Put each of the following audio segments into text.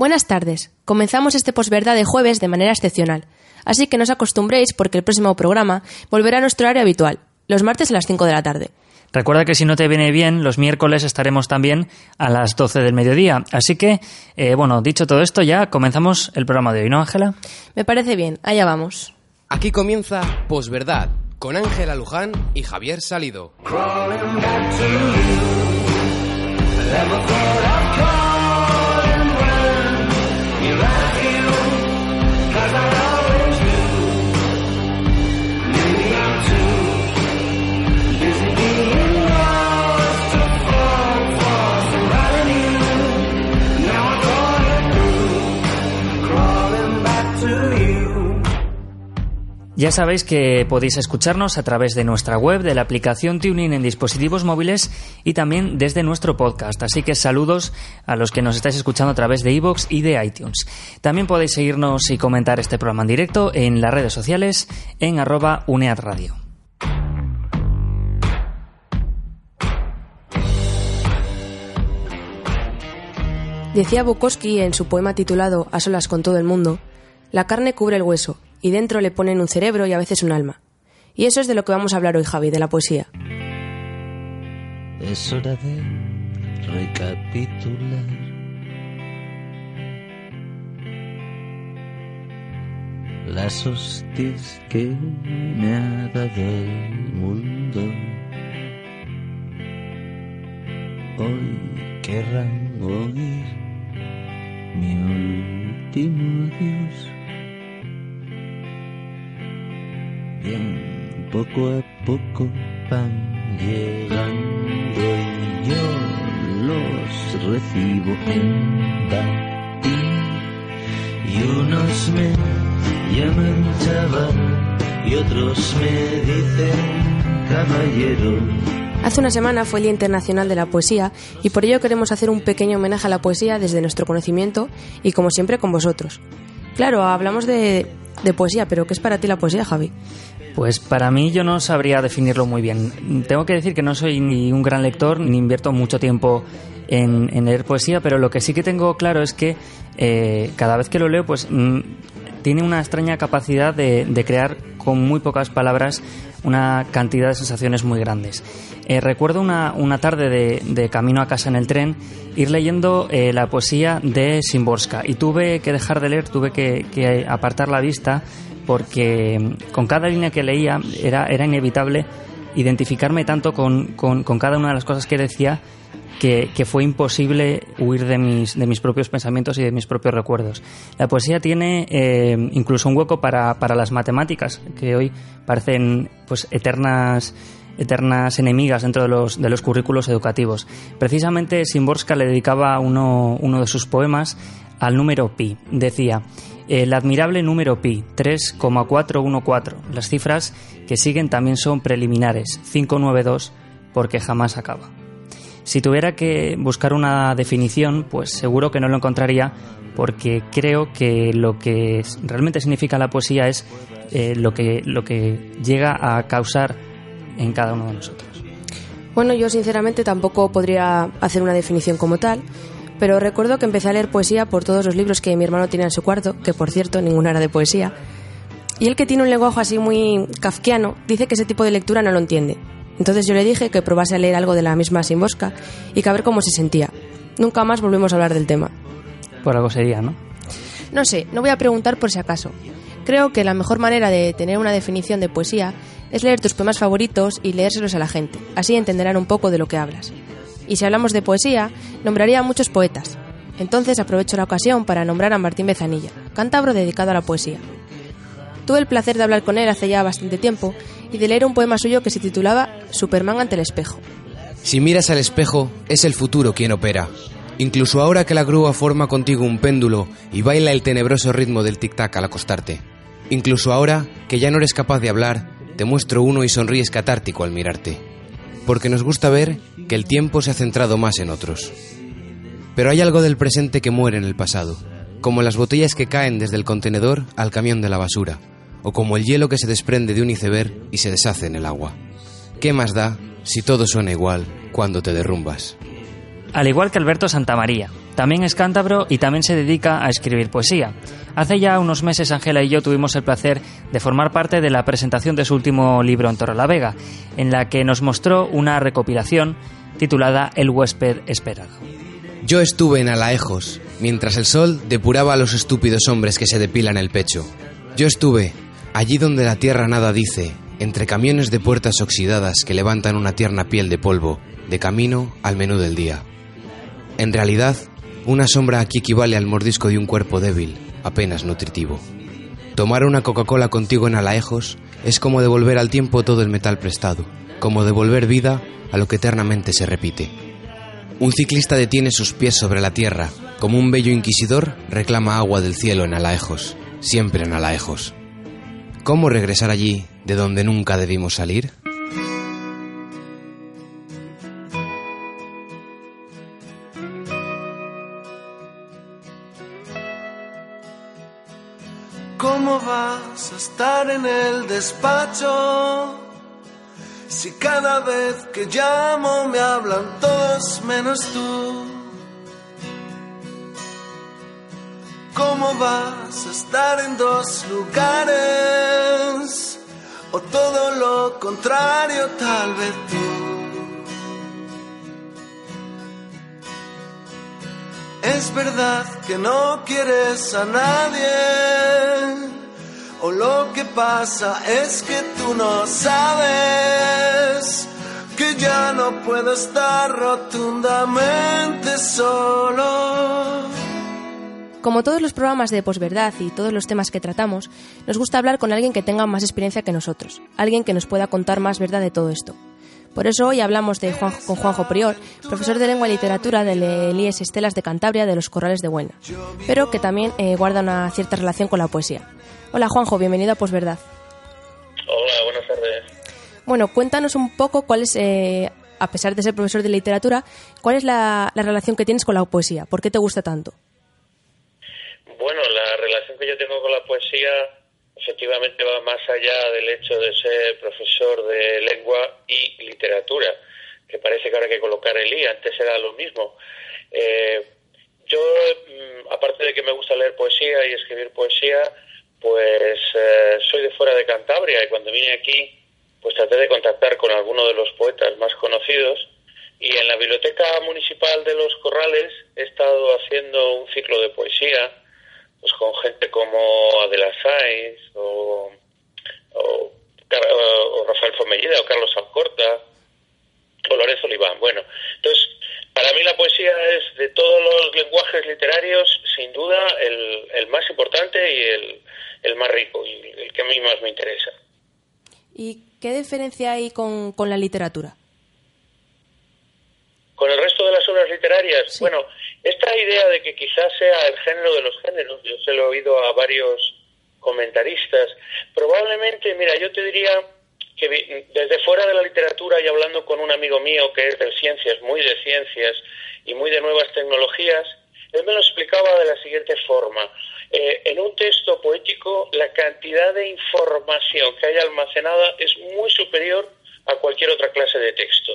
Buenas tardes. Comenzamos este posverdad de jueves de manera excepcional, así que no os acostumbréis porque el próximo programa volverá a nuestro área habitual, los martes a las 5 de la tarde. Recuerda que si no te viene bien, los miércoles estaremos también a las 12 del mediodía. Así que, eh, bueno, dicho todo esto, ya comenzamos el programa de hoy, ¿no, Ángela? Me parece bien, allá vamos. Aquí comienza Posverdad con Ángela Luján y Javier Salido. Ya sabéis que podéis escucharnos a través de nuestra web, de la aplicación Tuning en dispositivos móviles y también desde nuestro podcast. Así que saludos a los que nos estáis escuchando a través de iVoox y de iTunes. También podéis seguirnos y comentar este programa en directo en las redes sociales en arroba uneadradio. Decía Bukowski en su poema titulado A solas con todo el mundo, la carne cubre el hueso y dentro le ponen un cerebro y a veces un alma. Y eso es de lo que vamos a hablar hoy, Javi, de la poesía. Es hora de recapitular. Las hostias que me ha dado el mundo. Hoy querrán oír mi último adiós. Poco a poco van llegando y yo los recibo en batín. Y unos me llaman chaval y otros me dicen caballero. Hace una semana fue el Día Internacional de la Poesía y por ello queremos hacer un pequeño homenaje a la poesía desde nuestro conocimiento y como siempre con vosotros. Claro, hablamos de, de poesía, pero ¿qué es para ti la poesía, Javi? Pues para mí yo no sabría definirlo muy bien. Tengo que decir que no soy ni un gran lector, ni invierto mucho tiempo en, leer poesía, pero lo que sí que tengo claro es que eh, cada vez que lo leo, pues mm, tiene una extraña capacidad de, crear con muy pocas palabras una cantidad de sensaciones muy grandes. Eh, recuerdo una, una tarde de, camino a casa en el tren ir leyendo eh, la poesía de Simborska y tuve que dejar de leer, tuve que, que apartar la vista porque con cada línea que leía era, era inevitable identificarme tanto con, con, cada una de las cosas que decía que, que, fue imposible huir de mis, de mis propios pensamientos y de mis propios recuerdos. La poesía tiene eh, incluso un hueco para, para, las matemáticas, que hoy parecen pues eternas eternas enemigas dentro de los, de los currículos educativos. Precisamente Simborska le dedicaba uno, uno de sus poemas al número pi. Decía, el admirable número pi, 3,414. Las cifras que siguen también son preliminares, 592, porque jamás acaba. Si tuviera que buscar una definición, pues seguro que no lo encontraría porque creo que lo que realmente significa la poesía es eh, lo, que, lo que llega a causar en cada uno de nosotros. Bueno, yo sinceramente tampoco podría hacer una definición como tal, pero recuerdo que empecé a leer poesía por todos los libros que mi hermano tenía en su cuarto, que por cierto ninguna era de poesía, y él que tiene un lenguaje así muy kafkiano, dice que ese tipo de lectura no lo entiende. Entonces yo le dije que probase a leer algo de la misma Simbosca y que a ver cómo se sentía. Nunca más volvemos a hablar del tema. Por algo sería, ¿no? No sé, no voy a preguntar por si acaso. Creo que la mejor manera de tener una definición de poesía es leer tus poemas favoritos y leérselos a la gente. Así entenderán un poco de lo que hablas. Y si hablamos de poesía, nombraría a muchos poetas. Entonces aprovecho la ocasión para nombrar a Martín Bezanilla, cántabro dedicado a la poesía. Tuve el placer de hablar con él hace ya bastante tiempo y de leer un poema suyo que se titulaba Superman ante el espejo. Si miras al espejo, es el futuro quien opera. Incluso ahora que la grúa forma contigo un péndulo y baila el tenebroso ritmo del tic-tac al acostarte. Incluso ahora que ya no eres capaz de hablar, te muestro uno y sonríes catártico al mirarte. Porque nos gusta ver que el tiempo se ha centrado más en otros. Pero hay algo del presente que muere en el pasado, como las botellas que caen desde el contenedor al camión de la basura, o como el hielo que se desprende de un iceberg y se deshace en el agua. ¿Qué más da si todo suena igual cuando te derrumbas? al igual que Alberto Santamaría. También es cántabro y también se dedica a escribir poesía. Hace ya unos meses Ángela y yo tuvimos el placer de formar parte de la presentación de su último libro en Torrelavega, en la que nos mostró una recopilación titulada El huésped esperado. Yo estuve en Alaejos, mientras el sol depuraba a los estúpidos hombres que se depilan el pecho. Yo estuve allí donde la tierra nada dice, entre camiones de puertas oxidadas que levantan una tierna piel de polvo, de camino al menú del día. En realidad, una sombra aquí equivale al mordisco de un cuerpo débil, apenas nutritivo. Tomar una Coca-Cola contigo en Alaejos es como devolver al tiempo todo el metal prestado, como devolver vida a lo que eternamente se repite. Un ciclista detiene sus pies sobre la tierra, como un bello inquisidor reclama agua del cielo en Alaejos, siempre en Alaejos. ¿Cómo regresar allí de donde nunca debimos salir? Estar en el despacho? Si cada vez que llamo me hablan todos menos tú. ¿Cómo vas a estar en dos lugares? O todo lo contrario, tal vez tú. Es verdad que no quieres a nadie. O lo que pasa es que tú no sabes que ya no puedo estar rotundamente solo. Como todos los programas de posverdad y todos los temas que tratamos, nos gusta hablar con alguien que tenga más experiencia que nosotros, alguien que nos pueda contar más verdad de todo esto. Por eso hoy hablamos de Juan- con Juanjo Prior, profesor de lengua y literatura del Elías Estelas de Cantabria de los Corrales de Huelna, pero que también eh, guarda una cierta relación con la poesía. Hola Juanjo, bienvenido a Posverdad. Hola, buenas tardes. Bueno, cuéntanos un poco cuál es, eh, a pesar de ser profesor de literatura, cuál es la, la relación que tienes con la poesía, ¿por qué te gusta tanto? Bueno, la relación que yo tengo con la poesía efectivamente va más allá del hecho de ser profesor de lengua y literatura, que parece que ahora hay que colocar el I, antes era lo mismo. Eh, yo, mm, aparte de que me gusta leer poesía y escribir poesía, pues eh, soy de fuera de Cantabria y cuando vine aquí, pues traté de contactar con algunos de los poetas más conocidos y en la biblioteca municipal de Los Corrales he estado haciendo un ciclo de poesía pues con gente como Adela Sáenz o, o, Rafael Fomellida o Carlos Alcorta o Lorenzo Oliván. Bueno, entonces, para mí la poesía es de todos los lenguajes literarios, sin duda, el, el más importante y el, el más rico y el que a mí más me interesa. ¿Y qué diferencia hay con, con la literatura? Con el resto de las obras literarias, Sí. bueno, esta idea de que quizás sea el género de los géneros, yo se lo he oído a varios comentaristas, probablemente, mira, yo te diría que desde fuera de la literatura y hablando con un amigo mío que es de ciencias, muy de ciencias y muy de nuevas tecnologías, él me lo explicaba de la siguiente forma. Eh, en un texto poético, la cantidad de información que hay almacenada es muy superior a cualquier otra clase de texto.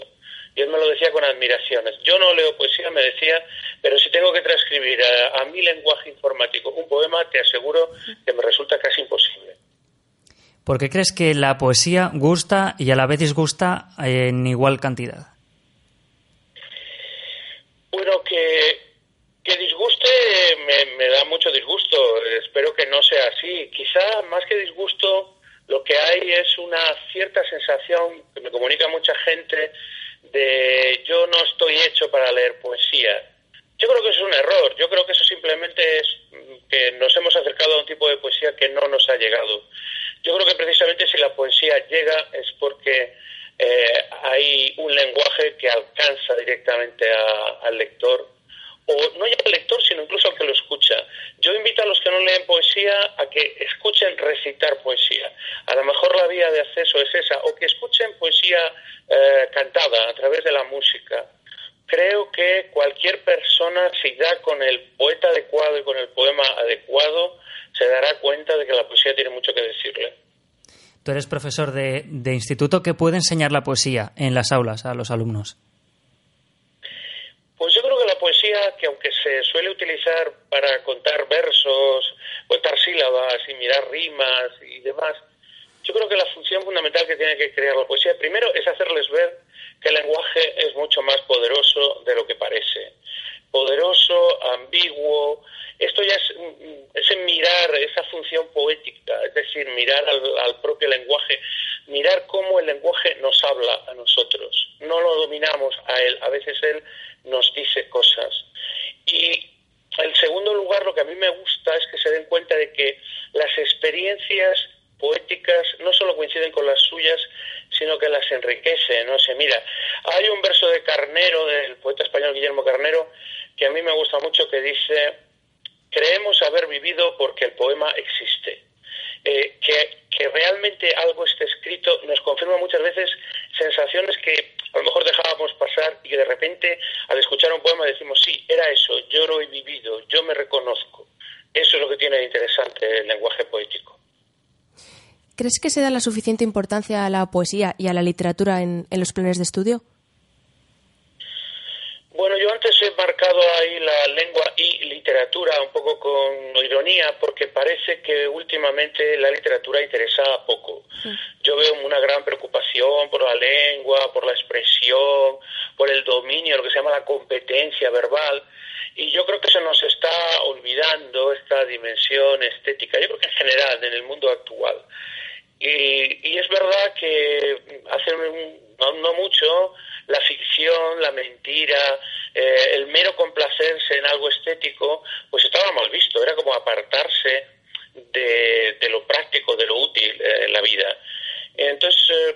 Y él me lo decía con admiraciones. Yo no leo poesía, me decía, pero si tengo que transcribir a, a mi lenguaje informático un poema, te aseguro que me resulta casi imposible. ¿Por qué crees que la poesía gusta y a la vez disgusta en igual cantidad? Bueno, que, que disguste me, me da mucho disgusto. Espero que no sea así. Quizá más que disgusto, lo que hay es una cierta sensación que me comunica mucha gente de yo no estoy hecho para leer poesía. Yo creo que eso es un error. Yo creo que eso simplemente es que nos hemos acercado a un tipo de poesía que no nos ha llegado. Yo creo que precisamente si la poesía llega es porque eh, hay un lenguaje que alcanza directamente al lector, o no ya al lector, sino incluso al que lo escucha. Yo invito a los que no leen poesía a que escuchen recitar poesía. A lo mejor la vía de acceso es esa, o que escuchen poesía eh, cantada a través de la música. Creo que cualquier persona, si da con el poeta adecuado y con el poema adecuado, se dará cuenta de que la poesía tiene mucho que decirle. Tú eres profesor de, de instituto que puede enseñar la poesía en las aulas a los alumnos. Pues yo creo poesía que aunque se suele utilizar para contar versos, contar sílabas y mirar rimas y demás, yo creo que la función fundamental que tiene que crear la poesía primero es hacerles ver que el lenguaje es mucho más poderoso de lo que parece. Poderoso, ambiguo, esto ya es, es mirar esa función poética, es decir, mirar al, al, propio lenguaje, mirar cómo el lenguaje nos habla a nosotros. No lo dominamos a él, a veces él nos dice cosas. Y en segundo lugar, lo que a mí me gusta es que se den cuenta de que las experiencias poéticas no solo coinciden con las suyas, sino que las enriquecen. No sé, mira, hay un verso de Carnero, del poeta español Guillermo Carnero, que a mí me gusta mucho, que dice creemos haber vivido porque el poema existe. Eh, que, que, realmente algo esté escrito nos confirma muchas veces sensaciones que a lo mejor dejábamos pasar y que de repente al escuchar un poema decimos, sí, era eso, yo lo he vivido, yo me reconozco. Eso es lo que tiene de interesante el lenguaje poético. ¿Crees que se da la suficiente importancia a la poesía y a la literatura en, en los planes de estudio? Bueno, yo antes he marcado ahí la lengua y literatura un poco con ironía porque parece que últimamente la literatura interesaba poco. Yo veo una gran preocupación por la lengua, por la expresión, por el dominio, lo que se llama la competencia verbal. Y yo creo que se nos está olvidando esta dimensión estética. Yo creo que en general, en el mundo actual. Y, y es verdad que hace no, no mucho la ficción, la mentira, eh, el mero complacerse en algo estético, pues estaba mal visto, era como apartarse de, de lo práctico, de lo útil eh, en la vida. Entonces, eh,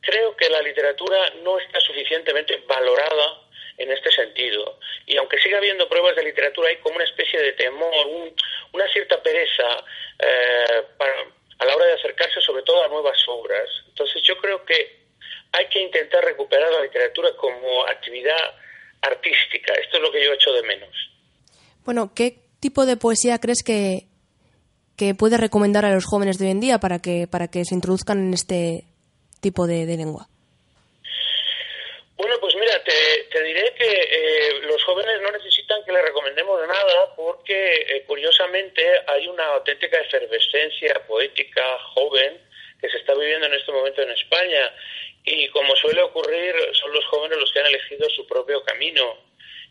creo que la literatura no está suficientemente valorada en este sentido. Y aunque siga habiendo pruebas de literatura, hay como una especie de temor, un, una cierta pereza eh, para, a la hora de acercarse sobre todo a nuevas obras. Entonces yo creo que hay que intentar recuperar la literatura como actividad artística. Esto es lo que yo echo de menos. ¿Qué tipo de poesía crees que, que puede recomendar a los jóvenes de hoy en día para que, para que se introduzcan en este tipo de, lengua? Bueno, pues mira, te, te diré que eh, los jóvenes no necesitan que les recomendemos nada porque, eh, curiosamente, hay una auténtica efervescencia poética joven que se está viviendo en este momento en España y como suele ocurrir, son los jóvenes los que han elegido su propio camino.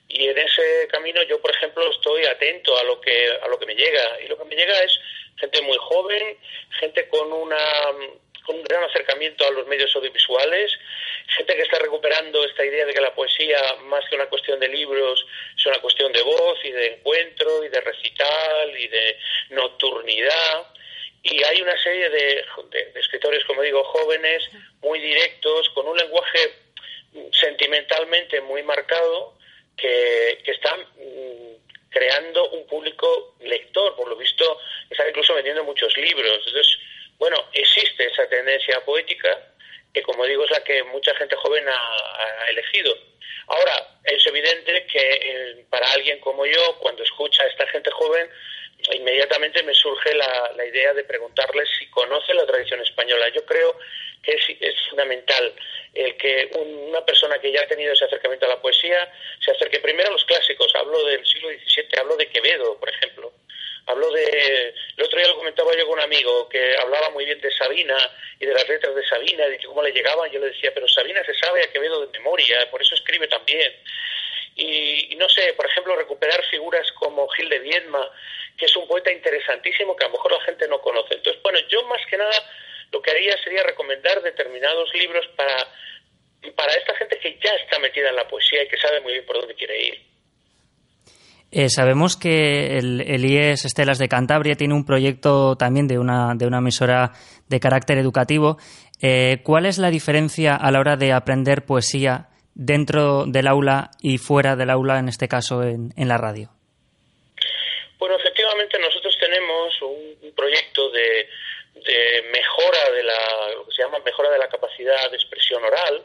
Y en ese camino yo, por ejemplo, estoy atento a lo que a lo que me llega. Y lo que me llega es gente muy joven, gente con una con un gran acercamiento a los medios audiovisuales, gente que está recuperando esta idea de que la poesía, más que una cuestión de libros, es una cuestión de voz y de encuentro y de recital y de nocturnidad y hay una serie de, de, de, escritores, como digo, jóvenes, muy directos, con un lenguaje sentimentalmente muy marcado, que, que están mmm, creando un público lector, por lo visto están incluso vendiendo muchos libros. Entonces, bueno, existe esa tendencia poética, que como digo es la que mucha gente joven ha, ha elegido. Ahora, es evidente que eh, para alguien como yo, cuando escucha a esta gente joven, inmediatamente me surge la, la, idea de preguntarles si conoce la tradición española. Yo creo que es, es fundamental el que un, una persona que ya ha tenido ese acercamiento a la poesía se acerque primero a los clásicos. Hablo del siglo XVII, hablo de Quevedo, por ejemplo. Hablo de. El otro día lo comentaba yo con un amigo que hablaba muy bien de Sabina y de las letras de Sabina, de cómo le llegaban. Yo le decía, pero Sabina se sabe a Quevedo de memoria, por eso escribe también. Y, y no sé, por ejemplo, recuperar figuras como Gil de Viedma, que es un poeta interesantísimo que a lo mejor la gente no conoce. Entonces, bueno, yo más que nada lo que haría sería recomendar determinados libros para, para esta gente que ya está metida en la poesía y que sabe muy bien por dónde quiere ir. Eh, sabemos que el, IES Estelas de Cantabria tiene un proyecto también de una, de una emisora de carácter educativo. Eh, ¿Cuál es la diferencia a la hora de aprender poesía dentro del aula y fuera del aula, en este caso en, en la radio? Nosotros tenemos un, proyecto de, de, mejora de la, lo que se llama mejora de la capacidad de expresión oral.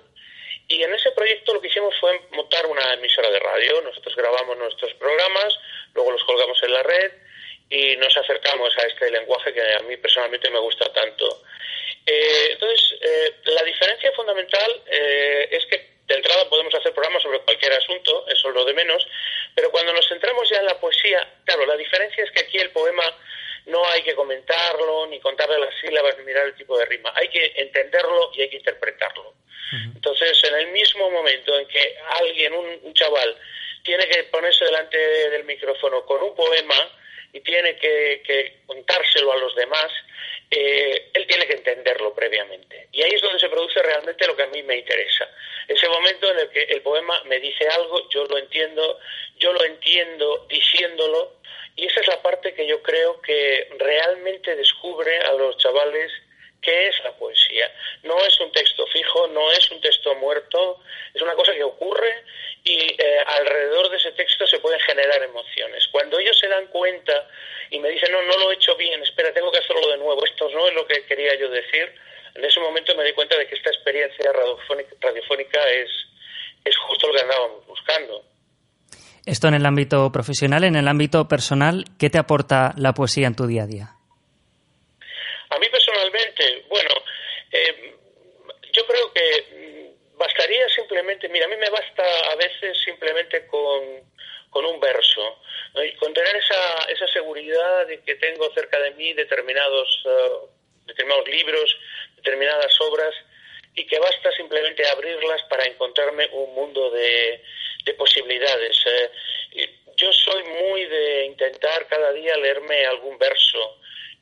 Y en ese proyecto lo que hicimos fue montar una emisora de radio. Nosotros grabamos nuestros programas, luego los colgamos en la red y nos acercamos a este lenguaje que a mí personalmente me gusta tanto. Eh, entonces, eh, la diferencia fundamental eh, es que de entrada podemos hacer programas sobre cualquier asunto, eso es lo de menos, pero cuando nos centramos ya en la poesía, claro, la diferencia es que aquí el poema no hay que comentarlo, ni contarle las sílabas, ni mirar el tipo de rima, hay que entenderlo y hay que interpretarlo. Entonces, en el mismo momento en que alguien, un, chaval, tiene que ponerse delante del micrófono con un poema y tiene que, contárselo a los demás, eh, él tiene que entenderlo previamente. Y ahí es donde se produce realmente lo que a mí me interesa. Ese momento en el que el poema me dice algo, yo lo entiendo, yo lo entiendo diciéndolo, y esa es la parte que yo creo que realmente descubre a los chavales qué es la poesía. No es un texto fijo, no es un texto muerto, es una cosa que ocurre y eh, alrededor de ese texto se pueden generar emociones. Cuando ellos se dan cuenta y me dicen, no, no lo he hecho bien, espera, tengo que hacerlo de nuevo, esto no es lo que quería yo decir, en ese momento me di cuenta de que esta experiencia radiofónica, radiofónica es, es justo lo que andábamos buscando. Esto en el ámbito profesional, en el ámbito personal, ¿qué te aporta la poesía en tu día a día? A mí personalmente, bueno, eh, yo creo que bastaría simplemente, mira, a mí me basta a veces simplemente con, con un verso, y con tener esa, esa seguridad de que tengo cerca de mí determinados, uh, determinados libros, determinadas obras, y que basta simplemente abrirlas para encontrarme un mundo de, de posibilidades. Eh, yo soy muy de intentar cada día leerme algún verso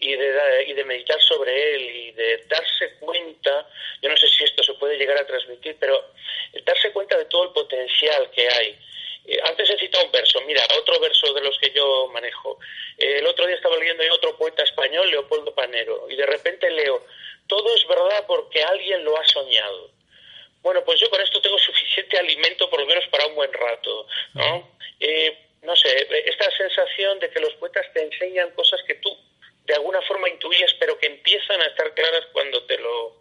y de, y de meditar sobre él y de darse cuenta, yo no sé si esto se puede llegar a transmitir, pero darse cuenta de todo el potencial que hay. Eh, antes he citado un verso, mira, otro verso de los que yo manejo. El otro día estaba leyendo otro poeta español, Leopoldo Panero, y de repente leo, todo es verdad porque alguien lo ha soñado. Bueno, pues yo con esto tengo suficiente alimento por lo menos para un buen rato, ¿no? Eh, no sé, esta sensación de que los poetas te enseñan cosas que tú de alguna forma intuyes, pero que empiezan a estar claras cuando te lo,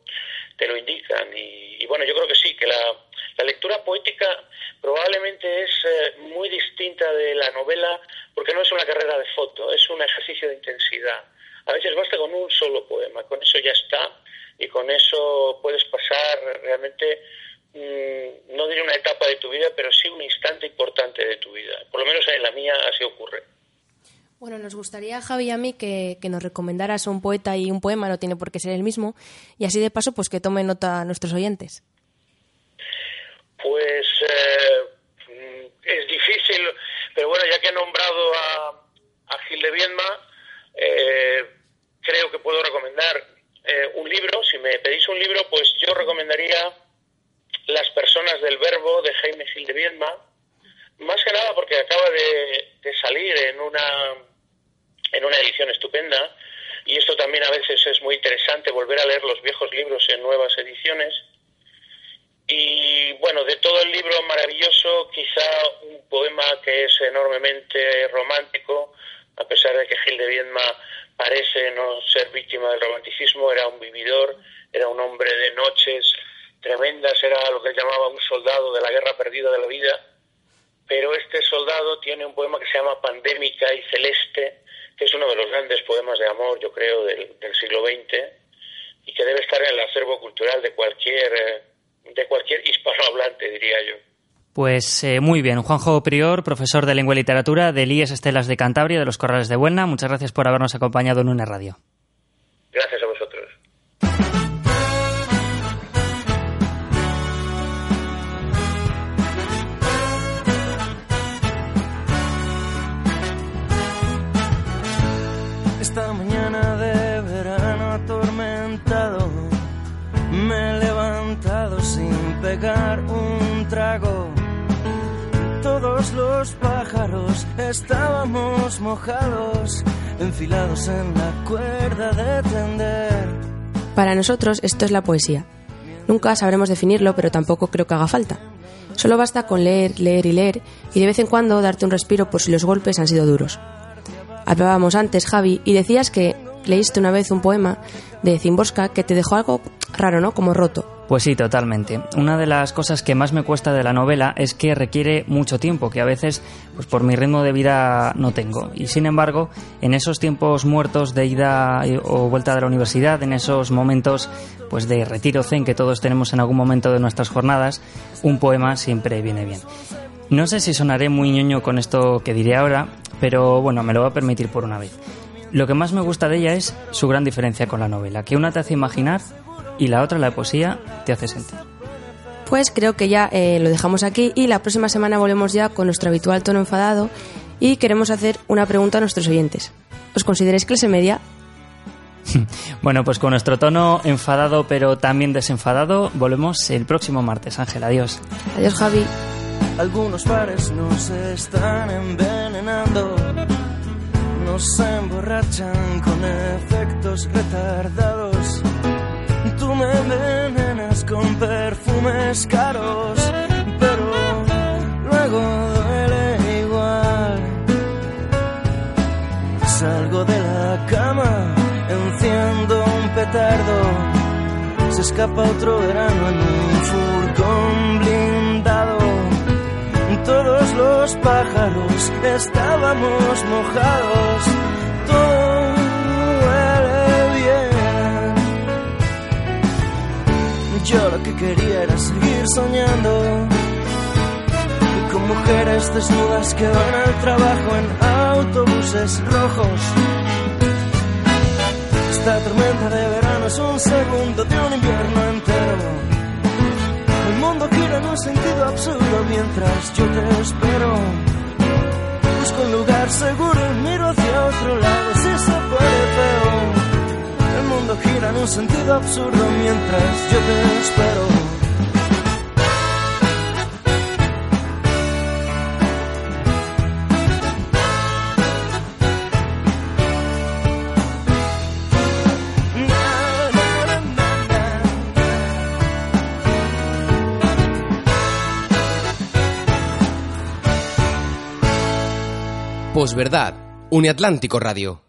te lo indican. Y, bueno, yo creo que sí, que la, la lectura poética probablemente es eh, muy de la novela porque no es una carrera de foto, es un ejercicio de intensidad. A veces basta con un solo poema, con eso ya está y con eso puedes pasar realmente, mm, no diré una etapa de tu vida, pero sí un instante importante de tu vida. Por lo menos en la mía así ocurre. Bueno, nos gustaría, Javi y a mí, que, nos recomendaras un poeta y un poema, no tiene por qué ser el mismo, y así de paso, pues que tomen nota a nuestros oyentes. Pues eh, es difícil, pero bueno, ya que he nombrado a, Gil de Viedma, eh, creo que puedo recomendar eh, un libro. Si me pedís un libro, pues yo recomendaría Las personas del verbo de Jaime Gil de Viedma, más que nada porque acaba de, de salir en una, en una edición estupenda y esto también a veces es muy interesante volver a leer los viejos libros en nuevas ediciones. Y bueno, de todo el libro maravilloso, quizá un poema que es enormemente romántico, a pesar de que Gil de Viedma parece no ser víctima del romanticismo, era un vividor, era un hombre de noches tremendas, era lo que él llamaba un soldado de la guerra perdida de la vida, pero este soldado tiene un poema que se llama Pandémica y Celeste, que es uno de los grandes poemas de amor, yo creo, del, siglo XX, y que debe estar en el acervo cultural de cualquier, eh, de cualquier hispanohablante, diría yo. Pues eh, muy bien, Juanjo Prior, profesor de Lengua y Literatura del IES Estelas de Cantabria, de los Corrales de Buena, muchas gracias por habernos acompañado en una radio. Un trago. Todos los pájaros estábamos mojados, enfilados en la cuerda de tender. Para nosotros esto es la poesía. Nunca sabremos definirlo, pero tampoco creo que haga falta. Solo basta con leer, leer y leer y de vez en cuando darte un respiro por si los golpes han sido duros. Hablábamos antes, Javi, y decías que leíste una vez un poema de Zimborska que te dejó algo raro, ¿no? Como roto. Pues sí, totalmente. Una de las cosas que más me cuesta de la novela es que requiere mucho tiempo, que a veces, pues por mi ritmo de vida no tengo. Y sin embargo, en esos tiempos muertos de ida o vuelta de la universidad, en esos momentos pues de retiro zen que todos tenemos en algún momento de nuestras jornadas, un poema siempre viene bien. No sé si sonaré muy ñoño con esto que diré ahora, pero bueno, me lo voy a permitir por una vez. Lo que más me gusta de ella es su gran diferencia con la novela, que una te hace imaginar y la otra, la poesía, te hace sentir. Pues creo que ya eh, lo dejamos aquí y la próxima semana volvemos ya con nuestro habitual tono enfadado y queremos hacer una pregunta a nuestros oyentes. ¿Os consideráis clase media? bueno, pues con nuestro tono enfadado pero también desenfadado, volvemos el próximo martes. Ángel, adiós. Adiós, Javi. Algunos bares nos están envenenando, nos emborrachan con efectos retardados Tú me envenenas con perfumes caros, pero luego duele igual. Salgo de la cama, enciendo un petardo, se escapa otro verano en un furgón blindado. Todos los pájaros estábamos mojados, Yo lo que quería era seguir soñando con mujeres desnudas que van al trabajo en autobuses rojos. Esta tormenta de verano es un segundo de un invierno entero. El mundo gira en un sentido absurdo mientras yo te espero. Busco un lugar seguro y miro hacia otro lado si se puede feo mundo gira en un sentido absurdo mientras yo te espero. Posverdad, Uniatlántico Radio.